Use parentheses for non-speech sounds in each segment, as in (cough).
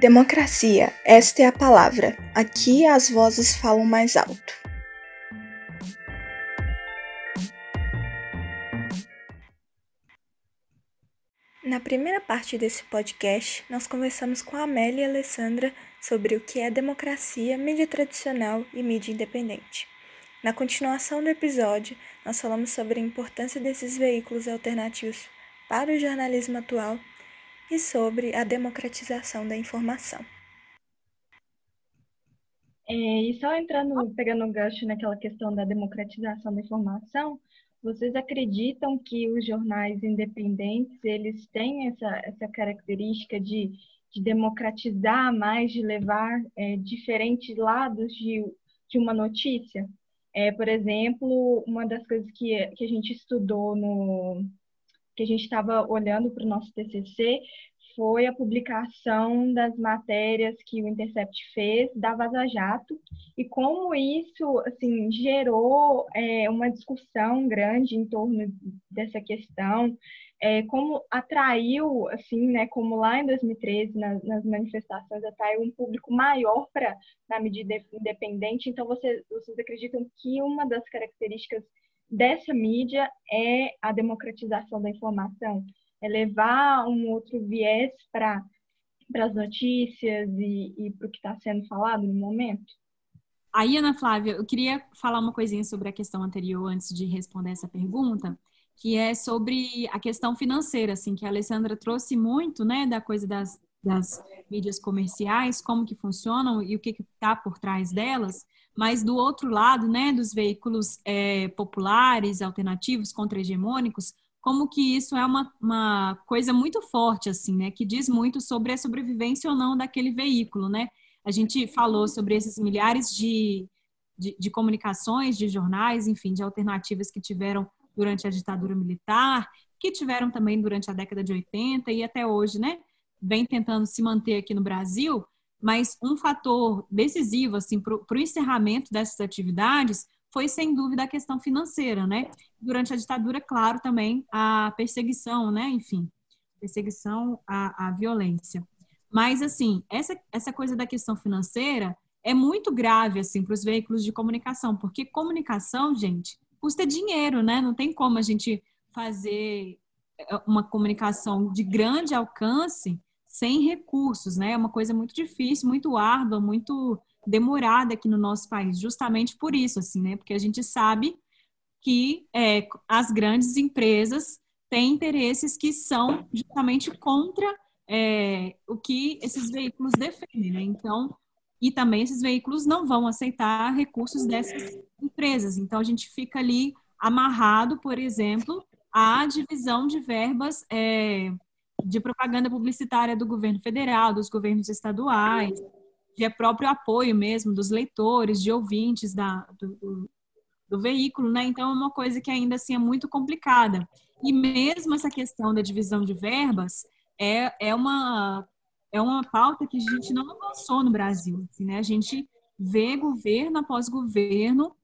Democracia, esta é a palavra. Aqui as vozes falam mais alto. Na primeira parte desse podcast, nós conversamos com a Amélia e a Alessandra sobre o que é democracia, mídia tradicional e mídia independente. Na continuação do episódio, nós falamos sobre a importância desses veículos alternativos para o jornalismo atual e sobre a democratização da informação. É, e só entrando, pegando um gancho naquela questão da democratização da informação, vocês acreditam que os jornais independentes eles têm essa, essa característica de, de democratizar mais, de levar é, diferentes lados de, de uma notícia? É, por exemplo, uma das coisas que, que a gente estudou no, que a gente estava olhando para o nosso TCC foi a publicação das matérias que o Intercept fez da Vaza Jato e como isso assim gerou é, uma discussão grande em torno dessa questão, é, como atraiu assim, né, como lá em 2013 nas, nas manifestações atraiu um público maior para na medida independente. Então vocês, vocês acreditam que uma das características dessa mídia é a democratização da informação, é levar um outro viés para as notícias e, e para o que está sendo falado no momento? Aí, Ana Flávia, eu queria falar uma coisinha sobre a questão anterior antes de responder essa pergunta, que é sobre a questão financeira, assim, que a Alessandra trouxe muito, né, da coisa das, das mídias comerciais, como que funcionam e o que está por trás delas, mas do outro lado, né, dos veículos é, populares, alternativos, contra-hegemônicos, como que isso é uma, uma coisa muito forte, assim, né, que diz muito sobre a sobrevivência ou não daquele veículo, né. A gente falou sobre esses milhares de, de, de comunicações, de jornais, enfim, de alternativas que tiveram durante a ditadura militar, que tiveram também durante a década de 80 e até hoje, né, vem tentando se manter aqui no Brasil, mas um fator decisivo assim para o encerramento dessas atividades foi sem dúvida a questão financeira, né? Durante a ditadura, claro, também a perseguição, né? Enfim, perseguição à, à violência. Mas assim, essa essa coisa da questão financeira é muito grave assim para os veículos de comunicação, porque comunicação, gente, custa dinheiro, né? Não tem como a gente fazer é, uma comunicação de grande alcance sem recursos, né? É uma coisa muito difícil, muito árdua, muito demorada aqui no nosso país, justamente por isso, assim, né? Porque a gente sabe que é, as grandes empresas têm interesses que são justamente contra é, o que esses veículos defendem, né? Então, e também esses veículos não vão aceitar recursos dessas empresas. Então, a gente fica ali amarrado, por exemplo, à divisão de verbas é, de propaganda publicitária do governo federal, dos governos estaduais, de próprio apoio mesmo dos leitores, de ouvintes da, do, do, do veículo, né? Então é uma coisa que ainda assim é muito complicada. E mesmo essa questão da divisão de verbas é, é uma é uma pauta que a gente não avançou no Brasil, assim, né? A gente vê governo após governo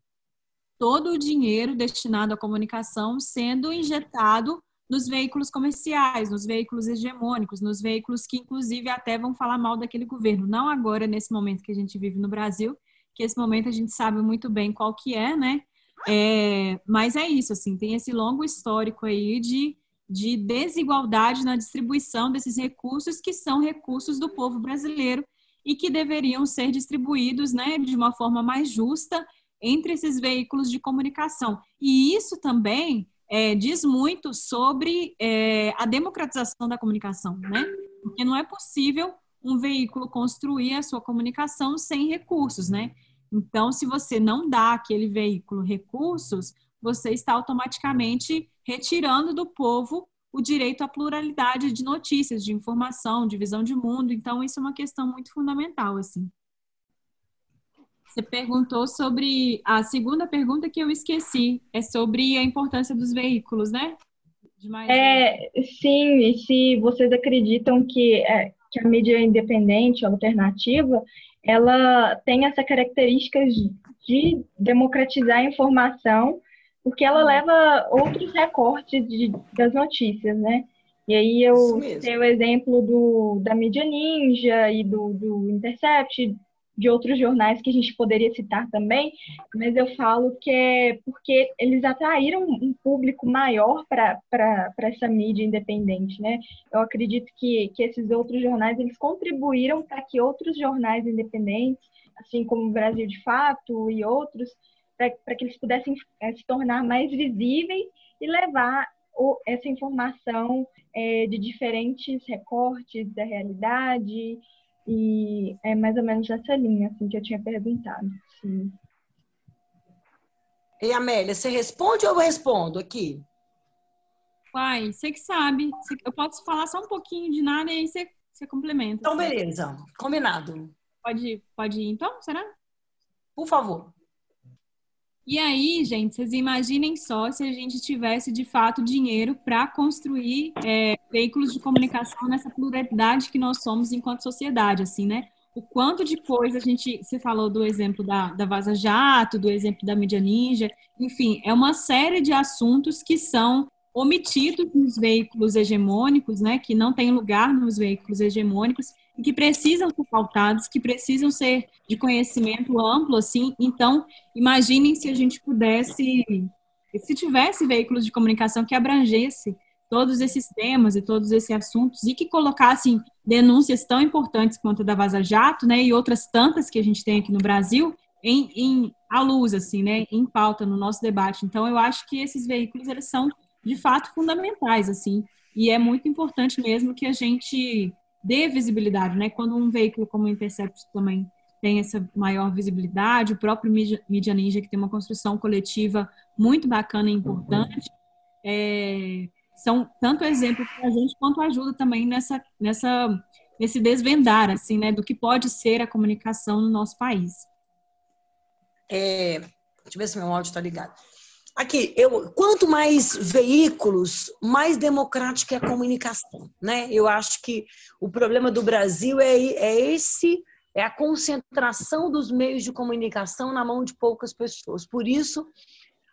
todo o dinheiro destinado à comunicação sendo injetado nos veículos comerciais, nos veículos hegemônicos, nos veículos que, inclusive, até vão falar mal daquele governo. Não agora, nesse momento que a gente vive no Brasil, que esse momento a gente sabe muito bem qual que é, né? É, mas é isso, assim, tem esse longo histórico aí de, de desigualdade na distribuição desses recursos, que são recursos do povo brasileiro e que deveriam ser distribuídos, né, de uma forma mais justa entre esses veículos de comunicação. E isso também é, diz muito sobre é, a democratização da comunicação, né? Porque não é possível um veículo construir a sua comunicação sem recursos, né? Então, se você não dá àquele veículo recursos, você está automaticamente retirando do povo o direito à pluralidade de notícias, de informação, de visão de mundo. Então, isso é uma questão muito fundamental, assim. Você perguntou sobre a segunda pergunta que eu esqueci, é sobre a importância dos veículos, né? é, sim, e se vocês acreditam que, é, que a mídia independente, alternativa, ela tem essa característica de, de democratizar a informação, porque ela leva outros recortes de, das notícias, né? E aí eu tenho o exemplo do, da mídia ninja e do, do Intercept, de outros jornais que a gente poderia citar também, mas eu falo que é porque eles atraíram um público maior para essa mídia independente, né? Eu acredito que, que esses outros jornais eles contribuíram para que outros jornais independentes, assim como o Brasil de Fato e outros, para que eles pudessem é, se tornar mais visíveis e levar o, essa informação é, de diferentes recortes da realidade e é mais ou menos essa linha assim, que eu tinha perguntado. Sim. E Amélia, você responde ou eu respondo aqui? Pai, você que sabe. Eu posso falar só um pouquinho de nada e aí você, você complementa. Então, beleza. Combinado. Pode, pode ir então, será? Por favor. E aí, gente, vocês imaginem só se a gente tivesse de fato dinheiro para construir é, veículos de comunicação nessa pluralidade que nós somos enquanto sociedade, assim, né? O quanto de coisa a gente. Você falou do exemplo da, da Vaza Jato, do exemplo da mídia ninja, enfim, é uma série de assuntos que são omitidos nos veículos hegemônicos, né? Que não tem lugar nos veículos hegemônicos que precisam ser pautados, que precisam ser de conhecimento amplo, assim. Então, imaginem se a gente pudesse, se tivesse veículos de comunicação que abrangesse todos esses temas e todos esses assuntos e que colocassem denúncias tão importantes quanto a da Vaza Jato, né, e outras tantas que a gente tem aqui no Brasil, em, em à luz, assim, né, em pauta no nosso debate. Então, eu acho que esses veículos, eles são, de fato, fundamentais, assim, e é muito importante mesmo que a gente dê visibilidade, né? Quando um veículo como o Intercept também tem essa maior visibilidade, o próprio Media Ninja, que tem uma construção coletiva muito bacana e importante, é, são tanto exemplo para a gente quanto ajuda também nessa, nessa, nesse desvendar, assim, né, do que pode ser a comunicação no nosso país. É, deixa eu ver se meu áudio está ligado. Aqui, eu, quanto mais veículos, mais democrática é a comunicação, né? Eu acho que o problema do Brasil é, é esse, é a concentração dos meios de comunicação na mão de poucas pessoas. Por isso,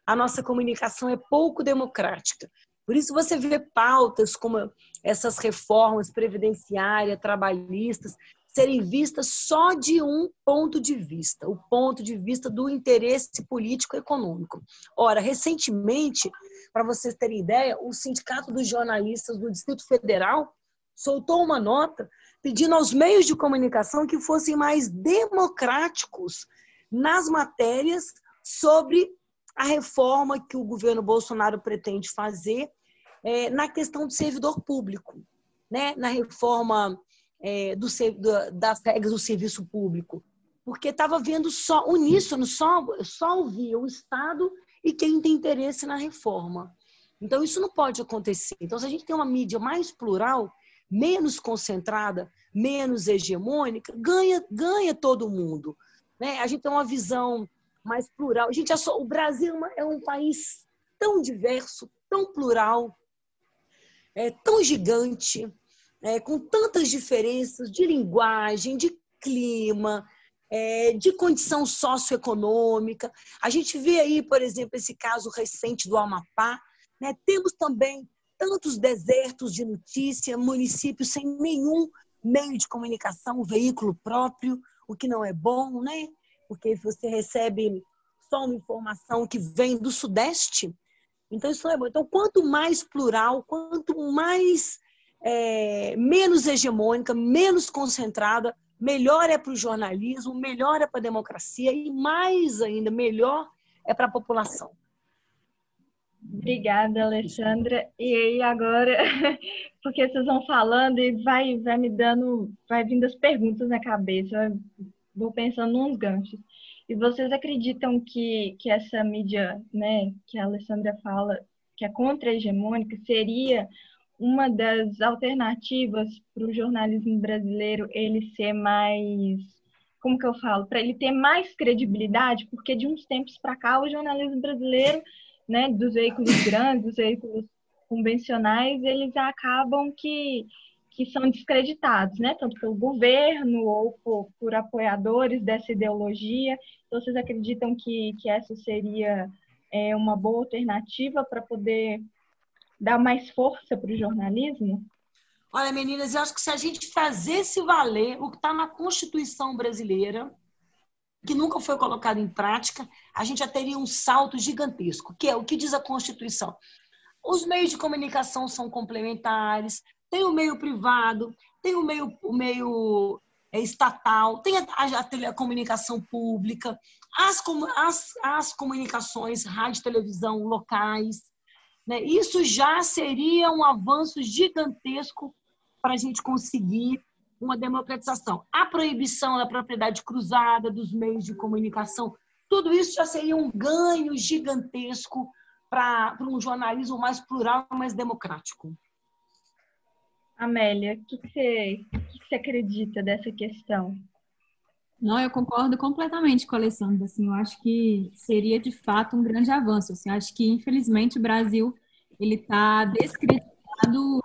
a nossa comunicação é pouco democrática. Por isso você vê pautas como essas reformas previdenciárias, trabalhistas, serem vistas só de um ponto de vista, o ponto de vista do interesse político-econômico. Ora, recentemente, para vocês terem ideia, o Sindicato dos Jornalistas do Distrito Federal soltou uma nota pedindo aos meios de comunicação que fossem mais democráticos nas matérias sobre a reforma que o governo Bolsonaro pretende fazer é, na questão do servidor público, né? na reforma é, do, das regras do serviço público, porque estava vendo só uníssono, só, só ouvia o Estado e quem tem interesse na reforma. Então, isso não pode acontecer. Então, se a gente tem uma mídia mais plural, menos concentrada, menos hegemônica, ganha, ganha todo mundo. Né? A gente tem uma visão mais plural. Gente é só, o Brasil é um país tão diverso, tão plural, é, tão gigante, é, com tantas diferenças de linguagem, de clima, é, de condição socioeconômica. A gente vê aí, por exemplo, esse caso recente do Amapá. Né? Temos também tantos desertos de notícia, municípios sem nenhum meio de comunicação, um veículo próprio, o que não é bom, né? Porque você recebe só uma informação que vem do Sudeste. Então, isso não é bom. Então, quanto mais plural, quanto mais é, menos hegemônica, menos concentrada, melhor é para o jornalismo, melhor é para a democracia e mais ainda, melhor é para a população. Obrigada, Alexandra. E aí agora, (laughs) porque vocês vão falando e vai, vai me dando, vai vindo as perguntas na cabeça, vou pensando nos ganchos. E vocês acreditam que, que essa mídia, né, que a Alessandra fala, que é contra-hegemônica, seria uma das alternativas para o jornalismo brasileiro ele ser mais, como que eu falo, para ele ter mais credibilidade, porque de uns tempos para cá o jornalismo brasileiro, né, dos veículos grandes, dos veículos convencionais, eles acabam que que são descreditados, né, tanto pelo governo ou por, por apoiadores dessa ideologia. Então, vocês acreditam que, que essa seria é, uma boa alternativa para poder dar mais força para o jornalismo? Olha, meninas, eu acho que se a gente fazesse valer o que está na Constituição brasileira, que nunca foi colocado em prática, a gente já teria um salto gigantesco, que é o que diz a Constituição. Os meios de comunicação são complementares, tem o meio privado, tem o meio, o meio é, estatal, tem a, a, a comunicação pública, as, as, as comunicações, rádio televisão locais. Né? Isso já seria um avanço gigantesco para a gente conseguir uma democratização. A proibição da propriedade cruzada dos meios de comunicação, tudo isso já seria um ganho gigantesco para um jornalismo mais plural, mais democrático. Amélia, o que, que, você, que, você acredita dessa questão? Não, eu concordo completamente com a Alessandra. Assim, eu acho que seria de fato um grande avanço. Assim, acho que infelizmente o Brasil ele está descreditado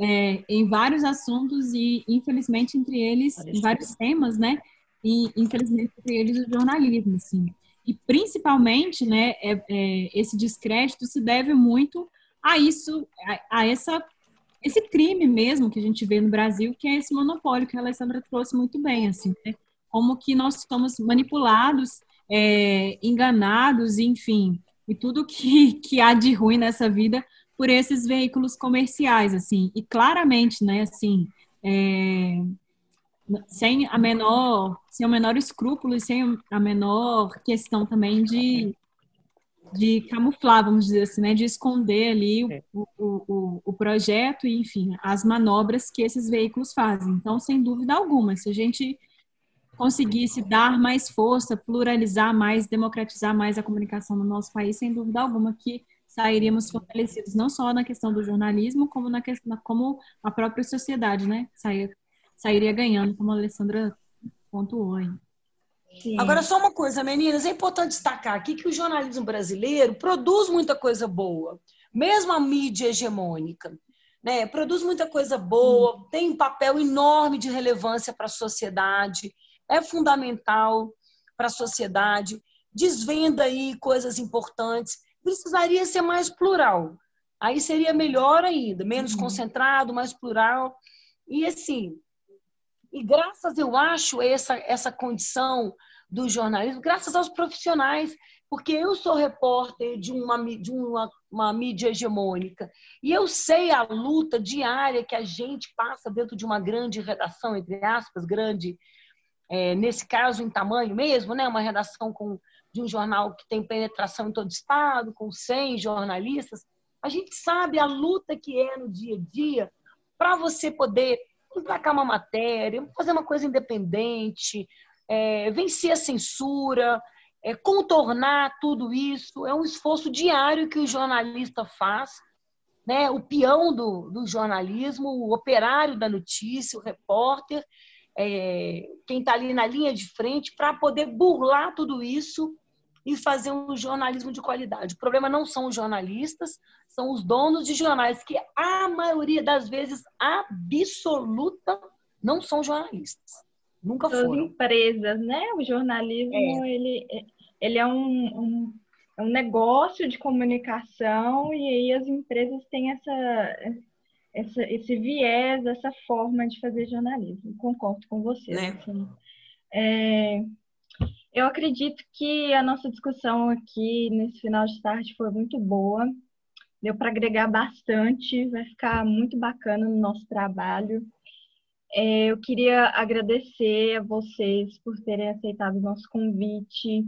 é, em vários assuntos e infelizmente entre eles em vários temas, né? E infelizmente entre eles o jornalismo, assim. E principalmente, né, é, é, esse descrédito se deve muito a isso, a, a, essa, esse crime mesmo que a gente vê no Brasil, que é esse monopólio que a Alessandra trouxe muito bem, assim, né? Como que nós somos manipulados, é, enganados, enfim, e tudo que, (laughs) que há de ruim nessa vida por esses veículos comerciais, assim, e claramente, né, assim, é, sem a menor, sem o menor escrúpulo e sem a menor questão também de, de camuflar, vamos dizer assim, né, de esconder ali o, é. o, o, o projeto e, enfim, as manobras que esses veículos fazem. Então, sem dúvida alguma, se a gente conseguisse dar mais força, pluralizar mais, democratizar mais a comunicação no nosso país, sem dúvida alguma que sairíamos fortalecidos não só na questão do jornalismo, como na questão como a própria sociedade, né? Sair, sairia ganhando, como a Alessandra pontuou aí. Sim. Agora, só uma coisa, meninas, é importante destacar aqui que o jornalismo brasileiro produz muita coisa boa, mesmo a mídia hegemônica. Né? Produz muita coisa boa, hum. tem um papel enorme de relevância para a sociedade, é fundamental para a sociedade, desvenda aí coisas importantes, precisaria ser mais plural. Aí seria melhor ainda, menos uhum. concentrado, mais plural. E assim, e graças, eu acho, a essa, essa condição do jornalismo, graças aos profissionais, porque eu sou repórter de uma, de uma, uma mídia hegemônica e eu sei a luta diária que a gente passa dentro de uma grande redação, entre aspas, grande, é, nesse caso em tamanho mesmo, né? uma redação com, de um jornal que tem penetração em todo o estado, com 100 jornalistas. A gente sabe a luta que é no dia a dia para você poder emplacar uma matéria, fazer uma coisa independente, é, vencer a censura, é, contornar tudo isso. É um esforço diário que o jornalista faz, né? o peão do, do jornalismo, o operário da notícia, o repórter, é, quem está ali na linha de frente, para poder burlar tudo isso e fazer um jornalismo de qualidade. O problema não são os jornalistas, são os donos de jornais, que a maioria das vezes absoluta não são jornalistas. Nunca foram. As empresas, né? O jornalismo, é. ele, ele é um, um, é um negócio de comunicação e aí as empresas têm essa, essa, esse viés, essa forma de fazer jornalismo. Concordo com você. Né? Assim. É, eu acredito que a nossa discussão aqui nesse final de tarde foi muito boa. Deu para agregar bastante, vai ficar muito bacana no nosso trabalho. É, eu queria agradecer a vocês por terem aceitado o nosso convite,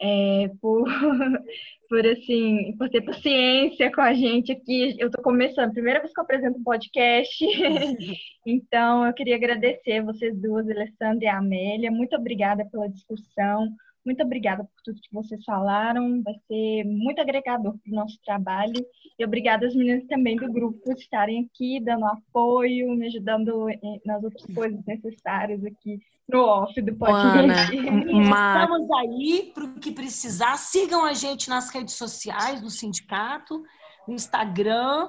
é, por, (laughs) por assim, por ter paciência com a gente aqui. Eu estou começando, primeira vez que eu apresento um podcast, (laughs) então eu queria agradecer vocês duas, Alessandra e Amélia. Muito obrigada pela discussão. Muito obrigada por tudo que vocês falaram, vai ser muito agregador para o nosso trabalho. E obrigada às meninas também do grupo por estarem aqui, dando apoio, me ajudando nas outras coisas necessárias aqui no off do podcast. Ana, (laughs) Estamos aí para o que precisar. Sigam a gente nas redes sociais do sindicato, no Instagram,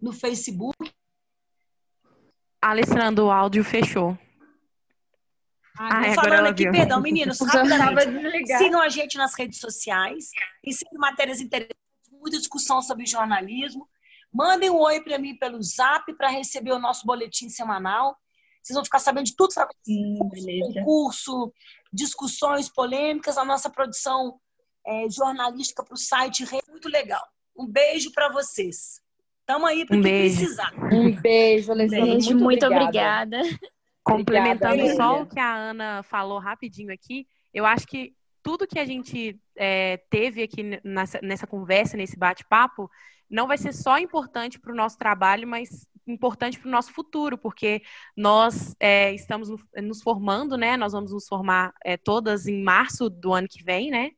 no Facebook. Alessandro, o áudio fechou. Ah, falando aqui, viu. perdão, meninos, (laughs) rapidamente. Sigam a gente nas redes sociais. Sempre matérias interessantes, muita discussão sobre jornalismo. Mandem um oi para mim pelo zap para receber o nosso boletim semanal. Vocês vão ficar sabendo de tudo sobre hum, concurso, discussões polêmicas, a nossa produção é, jornalística para o site. Muito legal. Um beijo para vocês. Estamos aí para um precisar. Um beijo, Alessandra. Beijo, muito, muito obrigada. obrigada. Complementando obrigada, só o que a Ana falou rapidinho aqui, eu acho que tudo que a gente é, teve aqui nessa, nessa conversa, nesse bate-papo, não vai ser só importante para o nosso trabalho, mas importante para o nosso futuro, porque nós é, estamos nos formando, né? Nós vamos nos formar é, todas em março do ano que vem, né?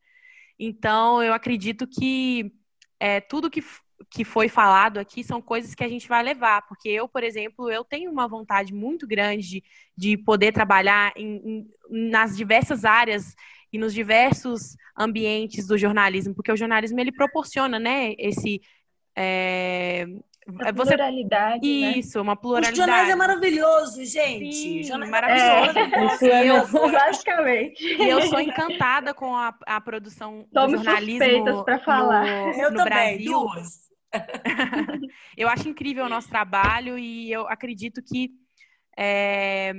Então, eu acredito que é, tudo que, que foi falado aqui são coisas que a gente vai levar, porque eu, por exemplo, eu tenho uma vontade muito grande de, de poder trabalhar em, em, nas diversas áreas e nos diversos ambientes do jornalismo, porque o jornalismo ele proporciona, né, esse é, a você... pluralidade. Né? Isso, né? uma pluralidade. O jornais é maravilhoso, gente. Sim, jornais maravilhoso. É, isso é eu, basicamente. E eu sou encantada com a, a produção Somos do jornalismo para falar. no, eu no também, Brasil. Duas. (laughs) eu acho incrível o nosso trabalho e eu acredito que é,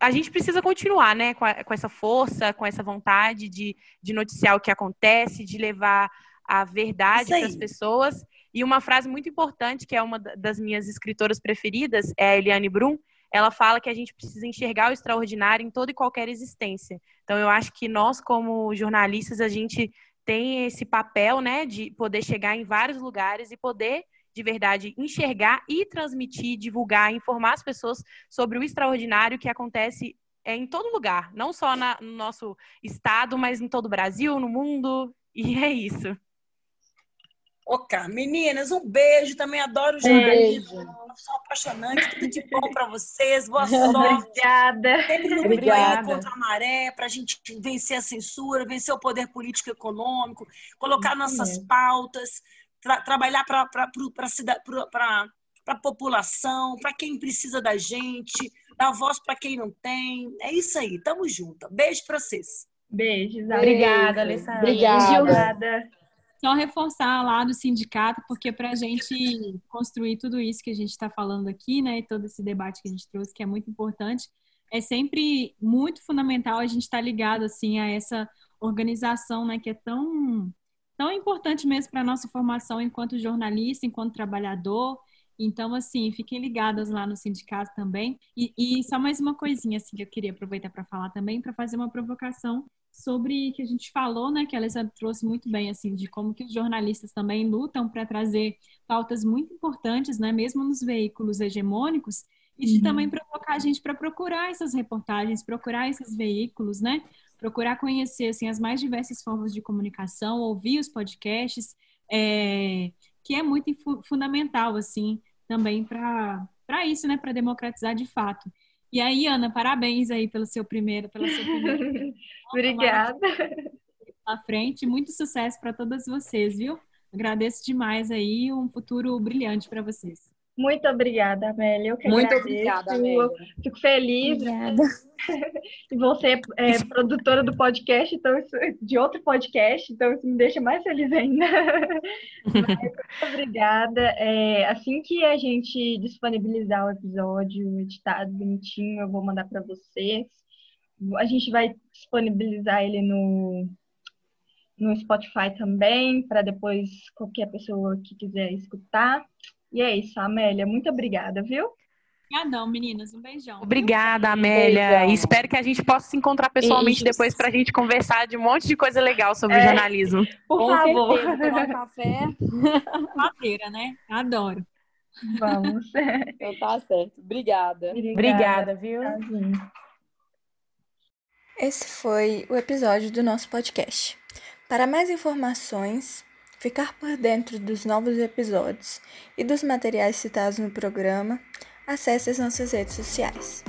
a gente precisa continuar, né, com, a, com, essa força, com essa vontade de, de noticiar o que acontece, de levar a verdade para as pessoas. E uma frase muito importante, que é uma das minhas escritoras preferidas, é a Eliane Brum, ela fala que a gente precisa enxergar o extraordinário em toda e qualquer existência. Então, eu acho que nós, como jornalistas, a gente tem esse papel, né, de poder chegar em vários lugares e poder, de verdade, enxergar e transmitir, divulgar, informar as pessoas sobre o extraordinário que acontece é, em todo lugar, não só na, no nosso estado, mas em todo o Brasil, no mundo. E é isso. Ok, meninas, um beijo. Também adoro o jornalismo. Um Sou apaixonante. Tudo de bom para vocês. Boa (laughs) sorte. Obrigada. Sempre Obrigada. contra a maré para a gente vencer a censura, vencer o poder político e econômico, colocar nossas pautas, tra trabalhar para a população, para quem precisa da gente, dar voz para quem não tem. É isso aí. Tamo junto. Beijo para vocês. Beijos. Obrigada, Alessandra. Obrigada. Só reforçar lá do sindicato, porque para a gente construir tudo isso que a gente está falando aqui, né, e todo esse debate que a gente trouxe, que é muito importante, é sempre muito fundamental a gente estar tá ligado assim a essa organização, né, que é tão tão importante mesmo para nossa formação enquanto jornalista, enquanto trabalhador. Então, assim, fiquem ligadas lá no sindicato também. E, e só mais uma coisinha assim que eu queria aproveitar para falar também, para fazer uma provocação sobre que a gente falou, né, que a Alessandra trouxe muito bem, assim, de como que os jornalistas também lutam para trazer pautas muito importantes, né, mesmo nos veículos hegemônicos, e de uhum. também provocar a gente para procurar essas reportagens, procurar esses veículos, né, procurar conhecer, assim, as mais diversas formas de comunicação, ouvir os podcasts, é, que é muito fundamental, assim, também para isso, né, para democratizar de fato. E aí, Ana, parabéns aí pelo seu primeiro, pela sua primeira. (laughs) Obrigada. À frente, muito sucesso para todas vocês, viu? Agradeço demais aí, um futuro brilhante para vocês. Muito obrigada, Amélia. Eu que Muito agradeço. obrigada, Amélia. Fico feliz. Obrigada. (laughs) e você é produtora do podcast, então isso, de outro podcast, então isso me deixa mais feliz ainda. (laughs) muito obrigada. É, assim que a gente disponibilizar o episódio editado bonitinho, eu vou mandar para vocês. A gente vai disponibilizar ele no no Spotify também, para depois qualquer pessoa que quiser escutar. E é isso, Amélia. Muito obrigada, viu? Obrigadão, meninas. Um beijão. Obrigada, Amélia. Beijão. Espero que a gente possa se encontrar pessoalmente Isso. depois para a gente conversar de um monte de coisa legal sobre é. jornalismo. Por Com favor. Certeza, tomar um café. (laughs) Madeira, né? Adoro. Vamos. (laughs) então tá certo. Obrigada. Obrigada, viu? Esse foi o episódio do nosso podcast. Para mais informações, ficar por dentro dos novos episódios e dos materiais citados no programa, acesse as nossas redes sociais.